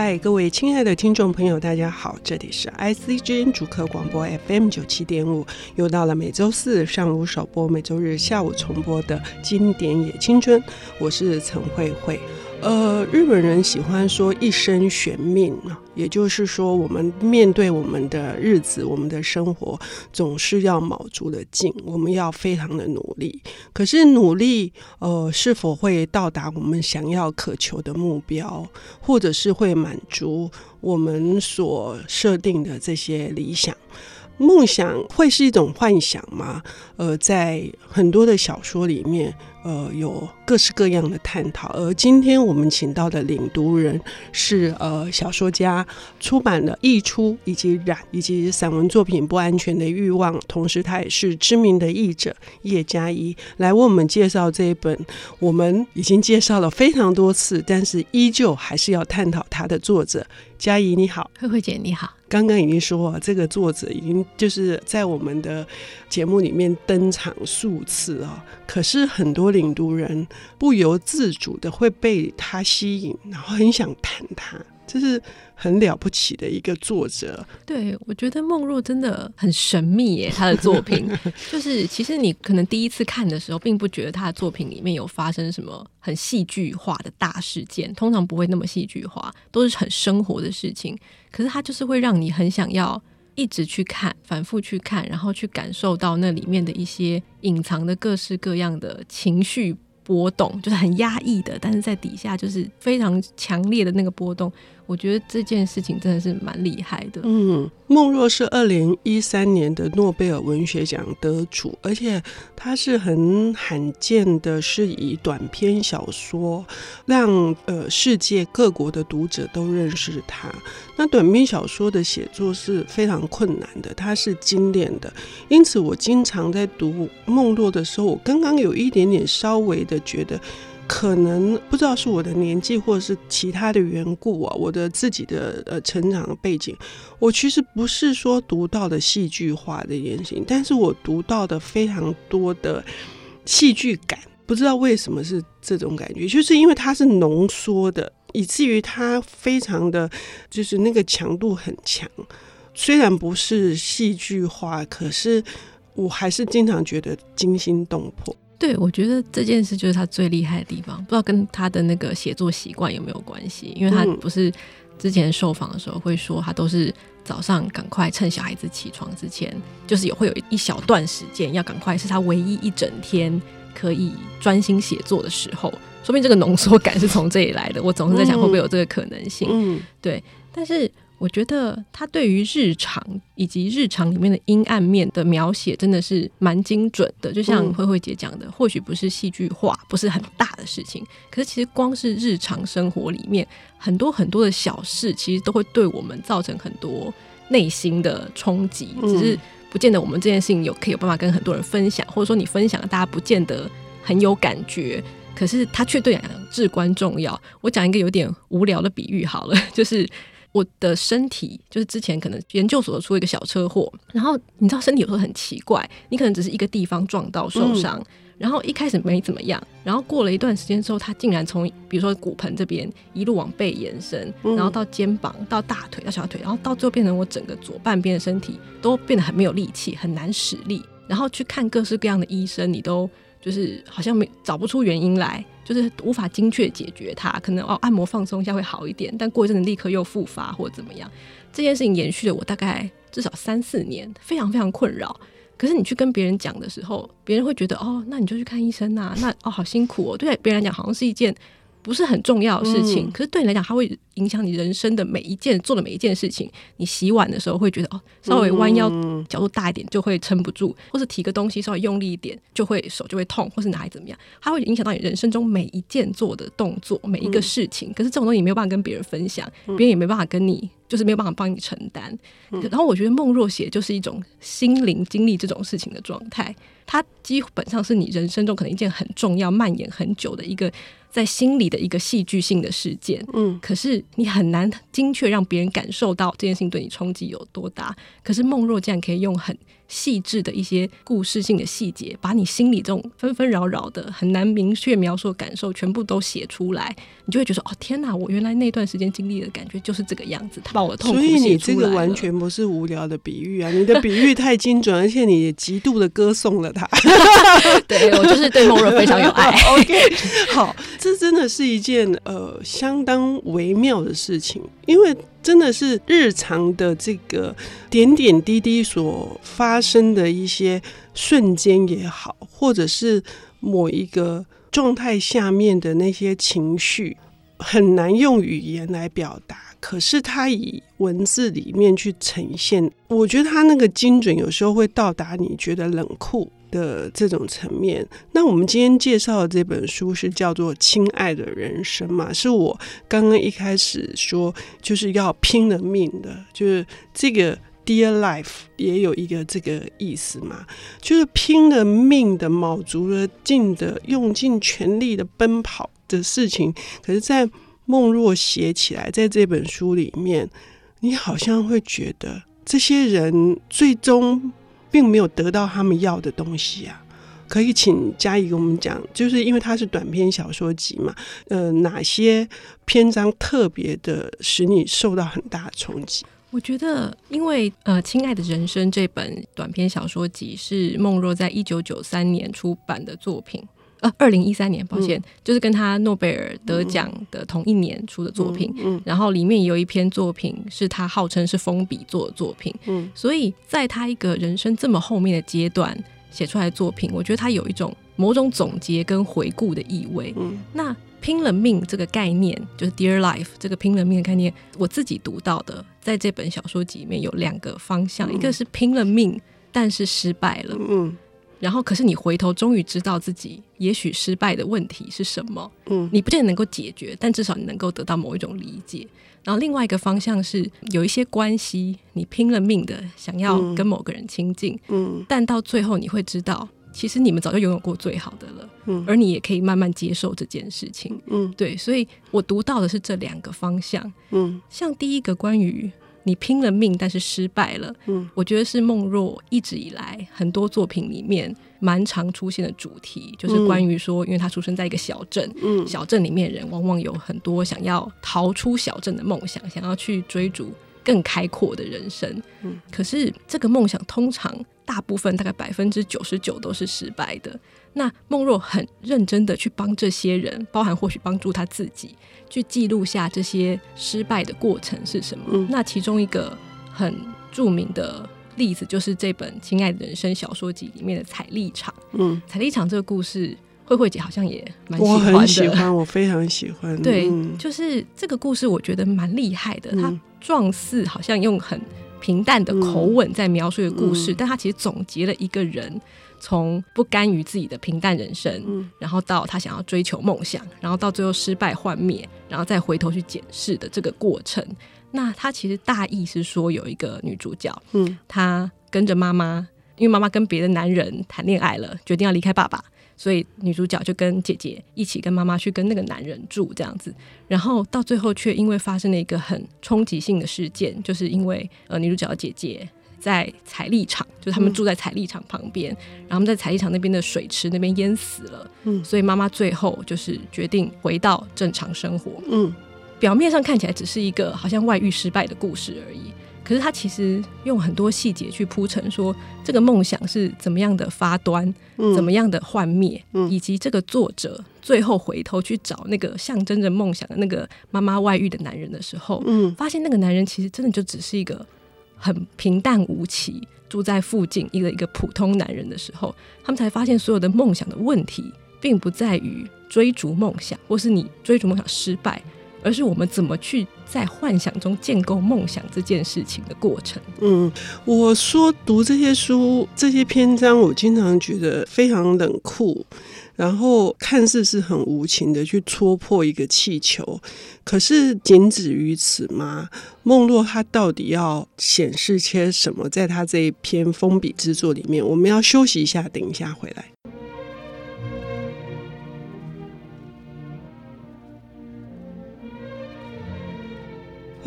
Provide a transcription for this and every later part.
嗨，各位亲爱的听众朋友，大家好，这里是 ICGN 主客广播 FM 九七点五，又到了每周四上午首播、每周日下午重播的经典野青春，我是陈慧慧。呃，日本人喜欢说一生悬命，也就是说，我们面对我们的日子、我们的生活，总是要卯足了劲，我们要非常的努力。可是努力，呃，是否会到达我们想要渴求的目标，或者是会满足我们所设定的这些理想？梦想会是一种幻想吗？呃，在很多的小说里面。呃，有各式各样的探讨。而今天我们请到的领读人是呃小说家，出版了《溢出》以及《染》以及散文作品《不安全的欲望》，同时他也是知名的译者叶嘉怡，来为我们介绍这一本我们已经介绍了非常多次，但是依旧还是要探讨他的作者。嘉怡你好，慧慧姐你好。刚刚已经说啊，这个作者已经就是在我们的节目里面登场数次啊，可是很多领读人不由自主的会被他吸引，然后很想谈他。这是很了不起的一个作者。对，我觉得梦若真的很神秘耶，他的作品就是，其实你可能第一次看的时候，并不觉得他的作品里面有发生什么很戏剧化的大事件，通常不会那么戏剧化，都是很生活的事情。可是他就是会让你很想要一直去看，反复去看，然后去感受到那里面的一些隐藏的各式各样的情绪。波动就是很压抑的，但是在底下就是非常强烈的那个波动。我觉得这件事情真的是蛮厉害的。嗯，梦若是二零一三年的诺贝尔文学奖得主，而且他是很罕见的，是以短篇小说让呃世界各国的读者都认识他。那短篇小说的写作是非常困难的，它是精炼的，因此我经常在读梦若的时候，我刚刚有一点点稍微的觉得。可能不知道是我的年纪，或者是其他的缘故啊，我的自己的呃成长的背景，我其实不是说读到的戏剧化的言行，但是我读到的非常多的戏剧感，不知道为什么是这种感觉，就是因为它是浓缩的，以至于它非常的就是那个强度很强，虽然不是戏剧化，可是我还是经常觉得惊心动魄。对，我觉得这件事就是他最厉害的地方，不知道跟他的那个写作习惯有没有关系？因为他不是之前受访的时候会说，他都是早上赶快趁小孩子起床之前，就是有会有一小段时间要赶快，是他唯一一整天可以专心写作的时候。说明这个浓缩感是从这里来的。我总是在想，会不会有这个可能性？嗯，对，但是。我觉得他对于日常以及日常里面的阴暗面的描写真的是蛮精准的，就像慧慧姐讲的，或许不是戏剧化，不是很大的事情，可是其实光是日常生活里面很多很多的小事，其实都会对我们造成很多内心的冲击，只是不见得我们这件事情有可以有办法跟很多人分享，或者说你分享了，大家不见得很有感觉，可是它却对你来讲至关重要。我讲一个有点无聊的比喻好了，就是。我的身体就是之前可能研究所出了一个小车祸，然后你知道身体有时候很奇怪，你可能只是一个地方撞到受伤，嗯、然后一开始没怎么样，然后过了一段时间之后，它竟然从比如说骨盆这边一路往背延伸，然后到肩膀、到大腿、到小腿，然后到最后变成我整个左半边的身体都变得很没有力气，很难使力，然后去看各式各样的医生，你都就是好像没找不出原因来。就是无法精确解决它，可能哦按摩放松一下会好一点，但过一阵子立刻又复发或怎么样。这件事情延续了我大概至少三四年，非常非常困扰。可是你去跟别人讲的时候，别人会觉得哦，那你就去看医生呐，那哦好辛苦哦。对别人来讲好像是一件不是很重要的事情，嗯、可是对你来讲，它会影响你人生的每一件做的每一件事情。你洗碗的时候会觉得哦，稍微弯腰角度大一点就会撑不住，或是提个东西稍微用力一点就会手就会痛，或是哪里怎么样，它会影响到你人生中每一件做的动作，每一个事情。可是这种东西你没有办法跟别人分享，别人也没办法跟你，就是没有办法帮你承担。然后我觉得梦若写就是一种心灵经历这种事情的状态，它基本上是你人生中可能一件很重要、蔓延很久的一个。在心里的一个戏剧性的事件，嗯，可是你很难精确让别人感受到这件事情对你冲击有多大。可是梦若竟然可以用很细致的一些故事性的细节，把你心里这种纷纷扰扰的、很难明确描述的感受全部都写出来，你就会觉得哦，天哪！我原来那段时间经历的感觉就是这个样子。他把我的痛苦写出来。所以你这个完全不是无聊的比喻啊，你的比喻太精准，而且你也极度的歌颂了他。对，我就是对梦若非常有爱。OK，好，这真的是一件呃相当微妙的事情，因为。真的是日常的这个点点滴滴所发生的一些瞬间也好，或者是某一个状态下面的那些情绪，很难用语言来表达。可是他以文字里面去呈现，我觉得他那个精准，有时候会到达你觉得冷酷的这种层面，那我们今天介绍的这本书是叫做《亲爱的人生》嘛？是我刚刚一开始说就是要拼了命的，就是这个 Dear Life 也有一个这个意思嘛，就是拼了命的、卯足了劲的、用尽全力的奔跑的事情。可是，在梦若写起来，在这本书里面，你好像会觉得这些人最终。并没有得到他们要的东西啊！可以请嘉怡给我们讲，就是因为它是短篇小说集嘛，呃，哪些篇章特别的使你受到很大的冲击？我觉得，因为呃，《亲爱的人生》这本短篇小说集是梦若在一九九三年出版的作品。呃，二零一三年，抱歉，嗯、就是跟他诺贝尔得奖的同一年出的作品。嗯，嗯，然后里面有一篇作品是他号称是封笔作的作品。嗯，所以在他一个人生这么后面的阶段写出来的作品，我觉得他有一种某种总结跟回顾的意味。嗯，那拼了命这个概念，就是 Dear Life 这个拼了命的概念，我自己读到的，在这本小说集里面有两个方向，嗯、一个是拼了命，但是失败了。嗯。然后，可是你回头终于知道自己也许失败的问题是什么。嗯，你不见得能够解决，但至少你能够得到某一种理解。然后另外一个方向是有一些关系，你拼了命的想要跟某个人亲近，嗯，但到最后你会知道，其实你们早就拥有过最好的了，嗯，而你也可以慢慢接受这件事情，嗯，对。所以我读到的是这两个方向，嗯，像第一个关于。你拼了命，但是失败了。嗯，我觉得是梦若一直以来很多作品里面蛮常出现的主题，就是关于说，因为他出生在一个小镇，嗯，小镇里面人往往有很多想要逃出小镇的梦想，想要去追逐更开阔的人生。嗯，可是这个梦想通常大部分大概百分之九十九都是失败的。那梦若很认真的去帮这些人，包含或许帮助他自己，去记录下这些失败的过程是什么？嗯、那其中一个很著名的例子，就是这本《亲爱的人生》小说集里面的彩丽场。嗯，彩丽场这个故事，慧慧姐好像也蛮喜欢的。我很喜欢，我非常喜欢。对，就是这个故事，我觉得蛮厉害的。它状似好像用很平淡的口吻在描述一个故事，嗯、但他其实总结了一个人。从不甘于自己的平淡人生，嗯，然后到他想要追求梦想，然后到最后失败幻灭，然后再回头去检视的这个过程。那他其实大意是说，有一个女主角，嗯，她跟着妈妈，因为妈妈跟别的男人谈恋爱了，决定要离开爸爸，所以女主角就跟姐姐一起跟妈妈去跟那个男人住这样子。然后到最后却因为发生了一个很冲击性的事件，就是因为呃女主角的姐姐。在彩丽场，就是他们住在彩丽场旁边，嗯、然后他们在彩丽场那边的水池那边淹死了，嗯，所以妈妈最后就是决定回到正常生活，嗯，表面上看起来只是一个好像外遇失败的故事而已，可是他其实用很多细节去铺陈，说这个梦想是怎么样的发端，嗯、怎么样的幻灭，嗯、以及这个作者最后回头去找那个象征着梦想的那个妈妈外遇的男人的时候，嗯，发现那个男人其实真的就只是一个。很平淡无奇，住在附近一个一个普通男人的时候，他们才发现所有的梦想的问题，并不在于追逐梦想，或是你追逐梦想失败，而是我们怎么去在幻想中建构梦想这件事情的过程。嗯，我说读这些书这些篇章，我经常觉得非常冷酷。然后看似是很无情的去戳破一个气球，可是仅止于此吗？梦若他到底要显示些什么？在他这一篇封笔之作里面，我们要休息一下，等一下回来。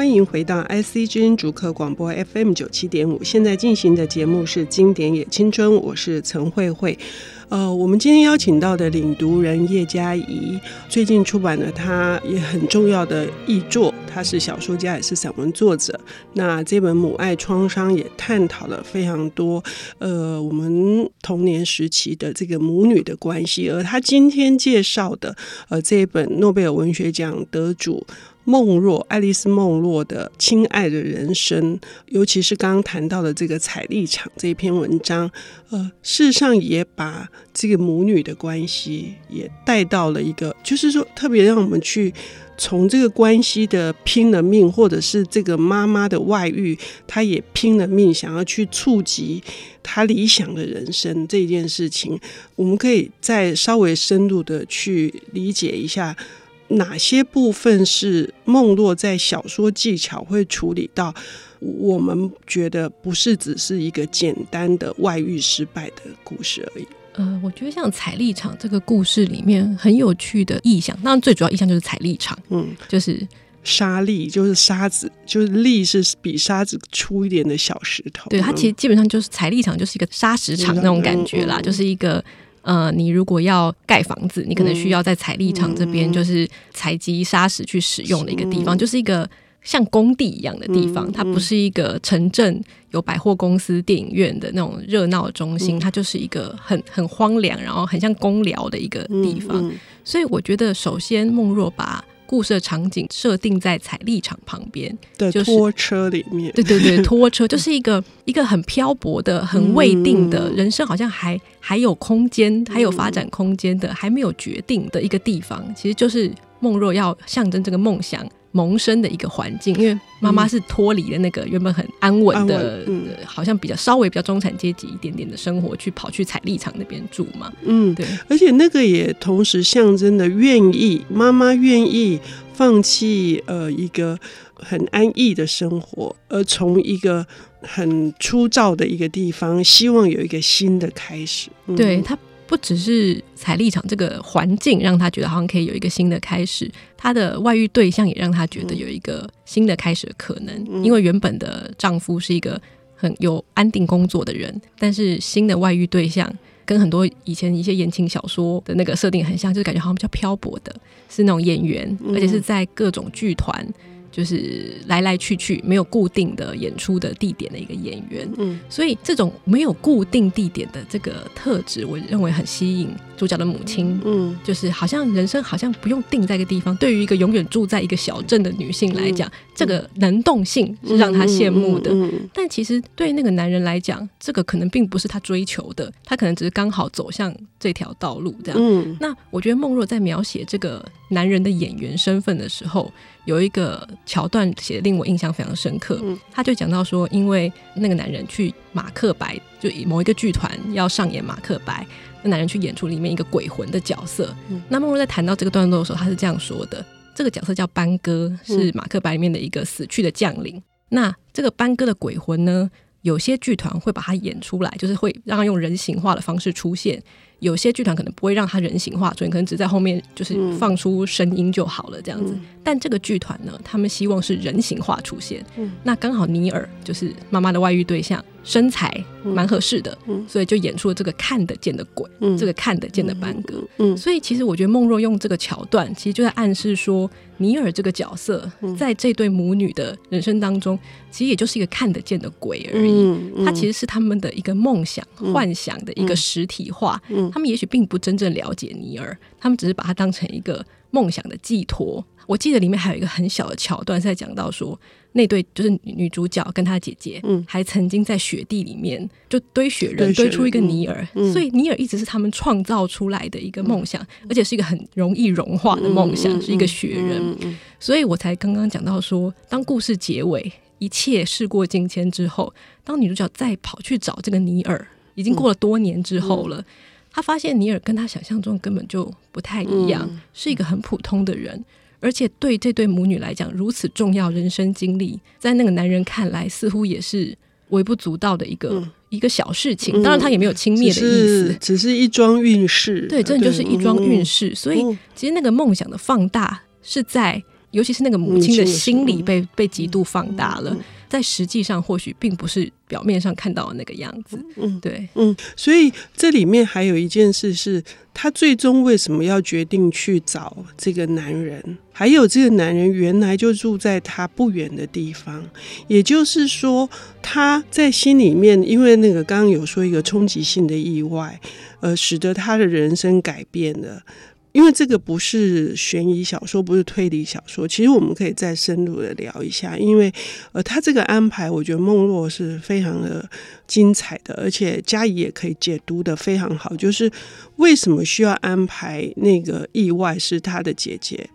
欢迎回到 IC 之音主客广播 FM 九七点五，现在进行的节目是《经典也青春》，我是陈慧慧。呃，我们今天邀请到的领读人叶佳怡，最近出版了他也很重要的译作，他是小说家，也是散文作者。那这本《母爱创伤》也探讨了非常多，呃，我们童年时期的这个母女的关系。而他今天介绍的，呃，这一本诺贝尔文学奖得主。孟若，爱丽丝·孟若的《亲爱的人生》，尤其是刚刚谈到的这个彩丽场这篇文章，呃，事实上也把这个母女的关系也带到了一个，就是说特别让我们去从这个关系的拼了命，或者是这个妈妈的外遇，她也拼了命想要去触及她理想的人生这件事情，我们可以再稍微深入的去理解一下。哪些部分是梦落在小说技巧会处理到？我们觉得不是只是一个简单的外遇失败的故事而已。呃，我觉得像彩丽场这个故事里面很有趣的意象，当然最主要意象就是彩丽场，嗯，就是沙粒，就是沙子，就是粒是比沙子粗一点的小石头。对，它其实基本上就是彩立场，就是一个沙石场那种感觉啦，嗯嗯、就是一个。呃，你如果要盖房子，你可能需要在采力场这边，就是采集砂石去使用的一个地方，就是一个像工地一样的地方。它不是一个城镇有百货公司、电影院的那种热闹中心，它就是一个很很荒凉，然后很像工寮的一个地方。所以我觉得，首先孟若把。故事的场景设定在彩丽场旁边的拖车里面，对对对，拖车就是一个一个很漂泊的、很未定的人生，好像还还有空间、还有发展空间的，还没有决定的一个地方。其实就是梦若要象征这个梦想。萌生的一个环境，因为妈妈是脱离了那个原本很安稳的，嗯、好像比较稍微比较中产阶级一点点的生活，去跑去采丽场那边住嘛。嗯，对。而且那个也同时象征的愿意，妈妈愿意放弃呃一个很安逸的生活，而从一个很粗糙的一个地方，希望有一个新的开始。嗯、对他。不只是彩立场这个环境让他觉得好像可以有一个新的开始，他的外遇对象也让他觉得有一个新的开始的可能。嗯、因为原本的丈夫是一个很有安定工作的人，但是新的外遇对象跟很多以前一些言情小说的那个设定很像，就是感觉好像比较漂泊的，是那种演员，而且是在各种剧团。就是来来去去没有固定的演出的地点的一个演员，嗯，所以这种没有固定地点的这个特质，我认为很吸引主角的母亲，嗯，就是好像人生好像不用定在一个地方。对于一个永远住在一个小镇的女性来讲，嗯，这个能动性是让他羡慕的。嗯嗯嗯嗯，但其实对那个男人来讲，这个可能并不是他追求的，他可能只是刚好走向这条道路这样。嗯，那我觉得孟若在描写这个男人的演员身份的时候，有一个桥段写的令我印象非常深刻，他就讲到说，因为那个男人去马克白，就某一个剧团要上演马克白，那男人去演出里面一个鬼魂的角色。那梦若在谈到这个段落的时候，他是这样说的：这个角色叫班哥，是马克白里面的一个死去的将领。那这个班哥的鬼魂呢，有些剧团会把他演出来，就是会让他用人形化的方式出现。有些剧团可能不会让他人形化，所以可能只在后面就是放出声音就好了这样子。嗯、但这个剧团呢，他们希望是人形化出现。嗯、那刚好尼尔就是妈妈的外遇对象，身材蛮合适的，嗯、所以就演出了这个看得见的鬼，嗯、这个看得见的班戈。嗯，所以其实我觉得梦若用这个桥段，其实就在暗示说，尼尔这个角色在这对母女的人生当中，其实也就是一个看得见的鬼而已。他其实是他们的一个梦想、幻想的一个实体化。嗯。他们也许并不真正了解尼尔，他们只是把他当成一个梦想的寄托。我记得里面还有一个很小的桥段，是在讲到说，那对就是女主角跟她姐姐，嗯，还曾经在雪地里面就堆雪人，堆出一个尼尔，所以尼尔一直是他们创造出来的一个梦想，嗯、而且是一个很容易融化的梦想，嗯、是一个雪人。所以我才刚刚讲到说，当故事结尾，一切事过境迁之后，当女主角再跑去找这个尼尔，已经过了多年之后了。他发现尼尔跟他想象中根本就不太一样，嗯、是一个很普通的人，而且对这对母女来讲如此重要人生经历，在那个男人看来似乎也是微不足道的一个、嗯、一个小事情。当然，他也没有轻蔑的意思，只是，只是一桩运势。对，真的就是一桩运势。嗯、所以，其实那个梦想的放大是在尤其是那个母亲的心理被被极度放大了。在实际上，或许并不是表面上看到的那个样子。嗯，对，嗯，所以这里面还有一件事是，他最终为什么要决定去找这个男人？还有这个男人原来就住在他不远的地方，也就是说，他在心里面，因为那个刚刚有说一个冲击性的意外，呃，使得他的人生改变了。因为这个不是悬疑小说，不是推理小说，其实我们可以再深入的聊一下。因为呃，他这个安排，我觉得梦若是非常的精彩的，而且嘉怡也可以解读的非常好。就是为什么需要安排那个意外是他的姐姐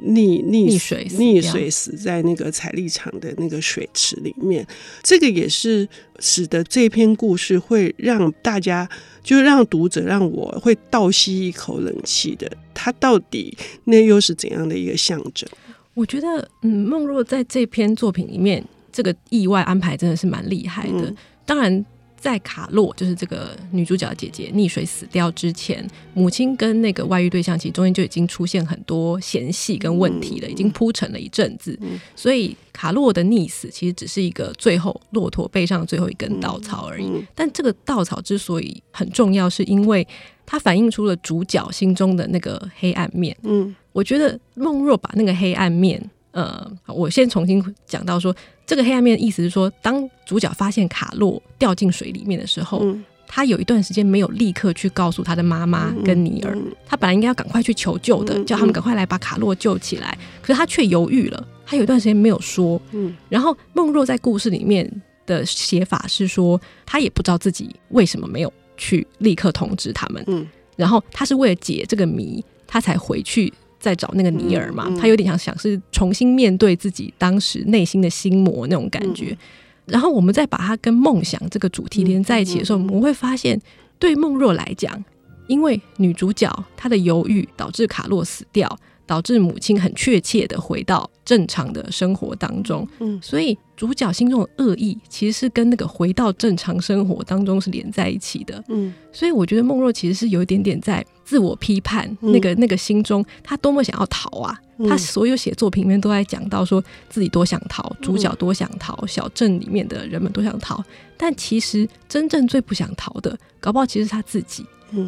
溺溺水溺水死在那个彩立场的那个水池里面？这个也是使得这篇故事会让大家。就让读者让我会倒吸一口冷气的，他到底那又是怎样的一个象征？我觉得，嗯，梦若在这篇作品里面，这个意外安排真的是蛮厉害的。嗯、当然。在卡洛就是这个女主角的姐姐溺水死掉之前，母亲跟那个外遇对象其实中间就已经出现很多嫌隙跟问题了，已经铺陈了一阵子。所以卡洛的溺死其实只是一个最后骆驼背上最后一根稻草而已。但这个稻草之所以很重要，是因为它反映出了主角心中的那个黑暗面。嗯，我觉得梦若把那个黑暗面。呃，我先重新讲到说，这个黑暗面的意思是说，当主角发现卡洛掉进水里面的时候，嗯、他有一段时间没有立刻去告诉他的妈妈跟尼尔，他本来应该要赶快去求救的，叫他们赶快来把卡洛救起来，可是他却犹豫了，他有一段时间没有说。嗯，然后梦若在故事里面的写法是说，他也不知道自己为什么没有去立刻通知他们。嗯，然后他是为了解这个谜，他才回去。在找那个尼尔嘛，他有点想想是重新面对自己当时内心的心魔那种感觉。然后我们再把它跟梦想这个主题连在一起的时候，我们会发现，对梦若来讲，因为女主角她的犹豫导致卡洛死掉。导致母亲很确切的回到正常的生活当中，嗯，所以主角心中的恶意其实是跟那个回到正常生活当中是连在一起的，嗯，所以我觉得梦若其实是有一点点在自我批判，那个那个心中他多么想要逃啊，他所有写作品里面都在讲到说自己多想逃，主角多想逃，小镇里面的人们都想逃，但其实真正最不想逃的，搞不好其实是他自己。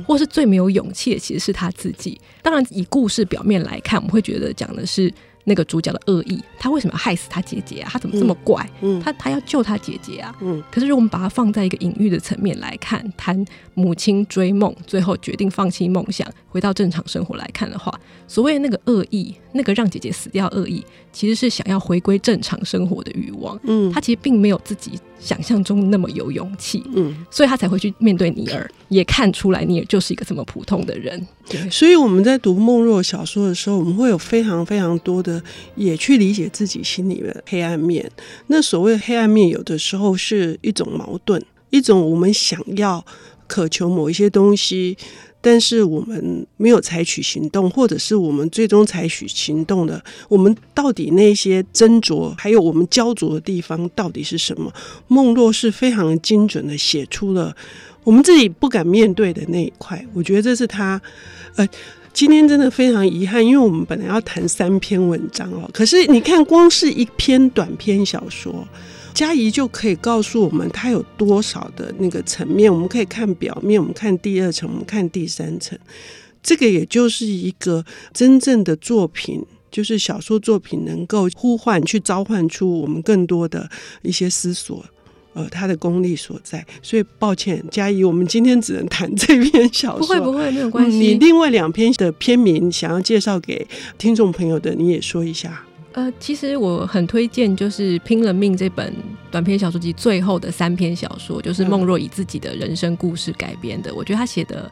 或是最没有勇气的，其实是他自己。当然，以故事表面来看，我们会觉得讲的是那个主角的恶意，他为什么要害死他姐姐啊？他怎么这么怪？嗯，他他要救他姐姐啊。嗯，可是如果我们把它放在一个隐喻的层面来看，谈母亲追梦，最后决定放弃梦想，回到正常生活来看的话，所谓的那个恶意，那个让姐姐死掉恶意，其实是想要回归正常生活的欲望。嗯，他其实并没有自己想象中那么有勇气。嗯，所以他才会去面对尼尔，也看出来尼尔就是一个这么普通的人。对，所以我们在读梦若小说的时候，我们会有非常非常多的也去理解自己心里的黑暗面。那所谓黑暗面，有的时候是一种矛盾，一种我们想要渴求某一些东西。但是我们没有采取行动，或者是我们最终采取行动的，我们到底那些斟酌，还有我们焦灼的地方到底是什么？梦若是非常精准的写出了我们自己不敢面对的那一块。我觉得这是他，呃，今天真的非常遗憾，因为我们本来要谈三篇文章哦，可是你看，光是一篇短篇小说。嘉怡就可以告诉我们，它有多少的那个层面。我们可以看表面，我们看第二层，我们看第三层。这个也就是一个真正的作品，就是小说作品能够呼唤、去召唤出我们更多的一些思索。呃，它的功力所在。所以抱歉，嘉怡，我们今天只能谈这篇小说。不会，不会，没有关系。你另外两篇的篇名想要介绍给听众朋友的，你也说一下。呃，其实我很推荐，就是《拼了命》这本短篇小说集最后的三篇小说，就是孟若以自己的人生故事改编的。我觉得他写的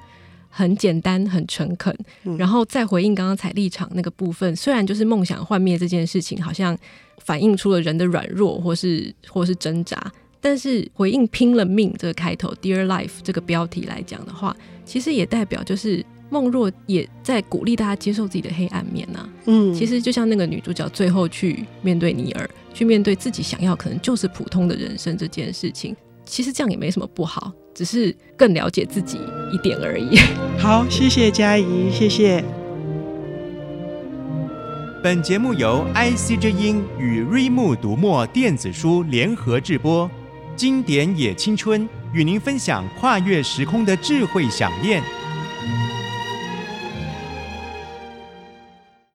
很简单、很诚恳，然后再回应刚刚彩立场那个部分，虽然就是梦想幻灭这件事情，好像反映出了人的软弱或是或是挣扎，但是回应“拼了命”这个开头 “Dear Life” 这个标题来讲的话，其实也代表就是。孟若也在鼓励大家接受自己的黑暗面呐、啊。嗯，其实就像那个女主角最后去面对尼尔，去面对自己想要可能就是普通的人生这件事情，其实这样也没什么不好，只是更了解自己一点而已。好，谢谢嘉怡，谢谢。本节目由 IC 之音与瑞木读墨电子书联合制播，经典也青春与您分享跨越时空的智慧饗宴。